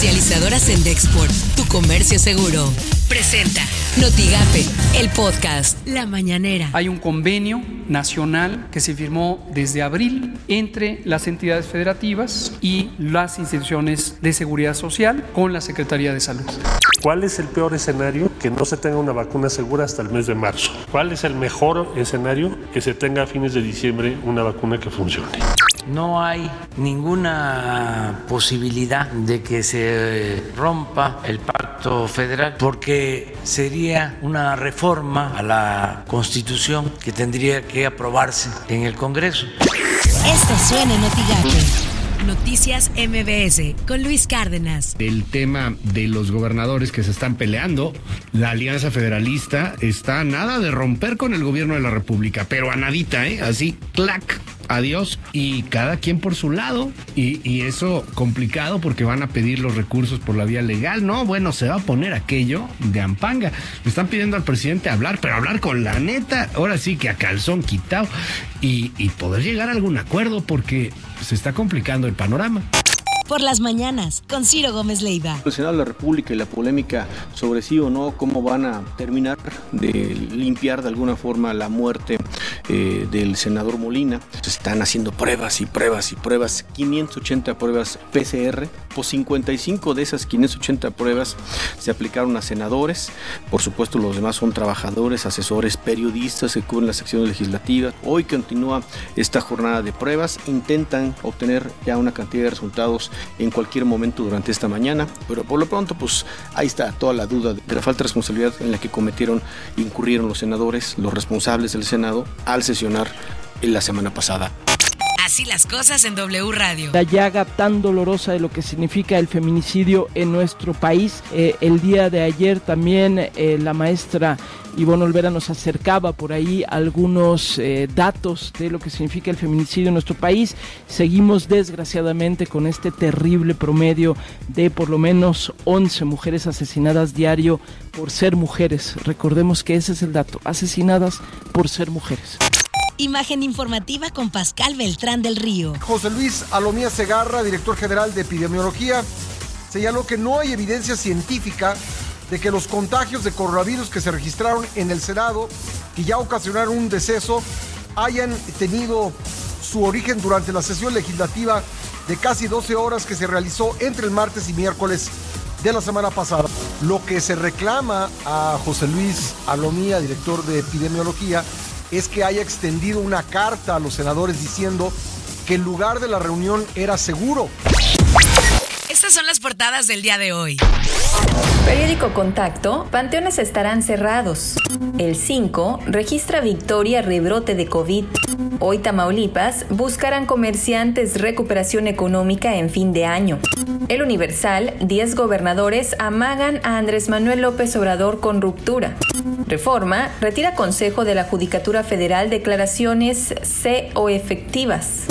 Comercializadoras en Dexport, tu comercio seguro. Presenta Notigape, el podcast La Mañanera. Hay un convenio nacional que se firmó desde abril entre las entidades federativas y las instituciones de seguridad social con la Secretaría de Salud. ¿Cuál es el peor escenario? Que no se tenga una vacuna segura hasta el mes de marzo. ¿Cuál es el mejor escenario? Que se tenga a fines de diciembre una vacuna que funcione. No hay ninguna posibilidad de que se rompa el pacto federal porque sería una reforma a la constitución que tendría que aprobarse en el Congreso. Esto suena en Noticias MBS con Luis Cárdenas. El tema de los gobernadores que se están peleando, la Alianza Federalista está a nada de romper con el gobierno de la República, pero a nadita, ¿eh? Así, clac adiós y cada quien por su lado. Y, y, eso complicado porque van a pedir los recursos por la vía legal. No, bueno, se va a poner aquello de ampanga. Le están pidiendo al presidente hablar, pero hablar con la neta. Ahora sí que a calzón quitado y, y poder llegar a algún acuerdo porque se está complicando el panorama por las mañanas con Ciro Gómez Leiva. El Senado de la República y la polémica sobre sí o no, cómo van a terminar de limpiar de alguna forma la muerte eh, del senador Molina. Se están haciendo pruebas y pruebas y pruebas, 580 pruebas PCR, por 55 de esas 580 pruebas se aplicaron a senadores, por supuesto los demás son trabajadores, asesores, periodistas que cubren las secciones legislativas. Hoy continúa esta jornada de pruebas, intentan obtener ya una cantidad de resultados en cualquier momento durante esta mañana, pero por lo pronto pues ahí está toda la duda de la falta de responsabilidad en la que cometieron, incurrieron los senadores, los responsables del Senado al sesionar la semana pasada. Así las cosas en W Radio. La llaga tan dolorosa de lo que significa el feminicidio en nuestro país. Eh, el día de ayer también eh, la maestra Ivonne Olvera nos acercaba por ahí algunos eh, datos de lo que significa el feminicidio en nuestro país. Seguimos desgraciadamente con este terrible promedio de por lo menos 11 mujeres asesinadas diario por ser mujeres. Recordemos que ese es el dato, asesinadas por ser mujeres. Imagen informativa con Pascal Beltrán del Río. José Luis Alomía Segarra, director general de epidemiología, señaló que no hay evidencia científica de que los contagios de coronavirus que se registraron en el Senado, y ya ocasionaron un deceso, hayan tenido su origen durante la sesión legislativa de casi 12 horas que se realizó entre el martes y miércoles de la semana pasada. Lo que se reclama a José Luis Alomía, director de epidemiología, es que haya extendido una carta a los senadores diciendo que el lugar de la reunión era seguro. Estas son las portadas del día de hoy. Periódico Contacto, panteones estarán cerrados. El 5 registra victoria rebrote de COVID. Hoy Tamaulipas buscarán comerciantes recuperación económica en fin de año. El Universal, 10 gobernadores amagan a Andrés Manuel López Obrador con ruptura. Reforma, retira Consejo de la Judicatura Federal declaraciones C o efectivas.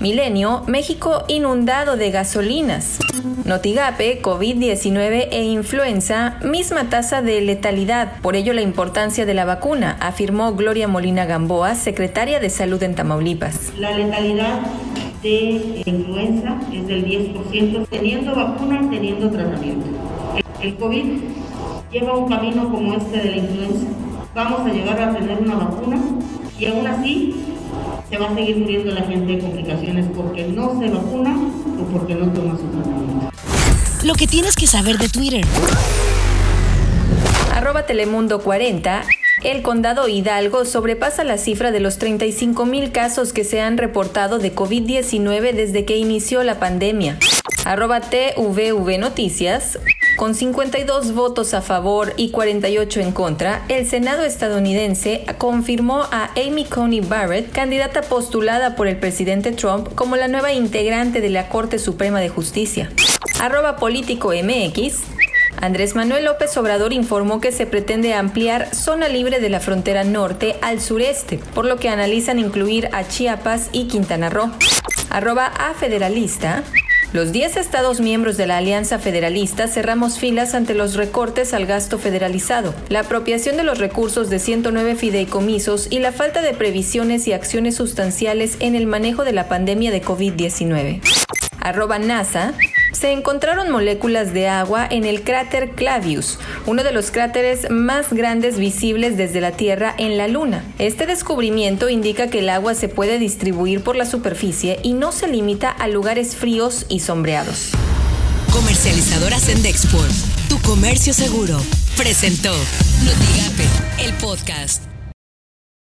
Milenio, México inundado de gasolinas. Notigape, COVID-19 e influenza, misma tasa de letalidad. Por ello la importancia de la vacuna, afirmó Gloria Molina Gamboa, secretaria de Salud en Tamaulipas. La letalidad de influenza es del 10%, teniendo vacuna, teniendo tratamiento. El COVID lleva un camino como este de la influenza. Vamos a llegar a tener una vacuna y aún así se va a seguir muriendo la gente de complicaciones porque no se vacuna o porque no toma su tratamiento. Lo que tienes que saber de Twitter. Arroba Telemundo 40. El condado Hidalgo sobrepasa la cifra de los 35 mil casos que se han reportado de COVID-19 desde que inició la pandemia. Arroba TVV Noticias. Con 52 votos a favor y 48 en contra, el Senado estadounidense confirmó a Amy Coney Barrett, candidata postulada por el presidente Trump como la nueva integrante de la Corte Suprema de Justicia. Arroba político MX. Andrés Manuel López Obrador informó que se pretende ampliar zona libre de la frontera norte al sureste, por lo que analizan incluir a Chiapas y Quintana Roo. Arroba a federalista. Los 10 estados miembros de la Alianza Federalista cerramos filas ante los recortes al gasto federalizado, la apropiación de los recursos de 109 fideicomisos y la falta de previsiones y acciones sustanciales en el manejo de la pandemia de COVID-19. Arroba NASA. Se encontraron moléculas de agua en el cráter Clavius, uno de los cráteres más grandes visibles desde la Tierra en la Luna. Este descubrimiento indica que el agua se puede distribuir por la superficie y no se limita a lugares fríos y sombreados. Comercializadora Sendexport, tu comercio seguro, presentó Notigape, el podcast.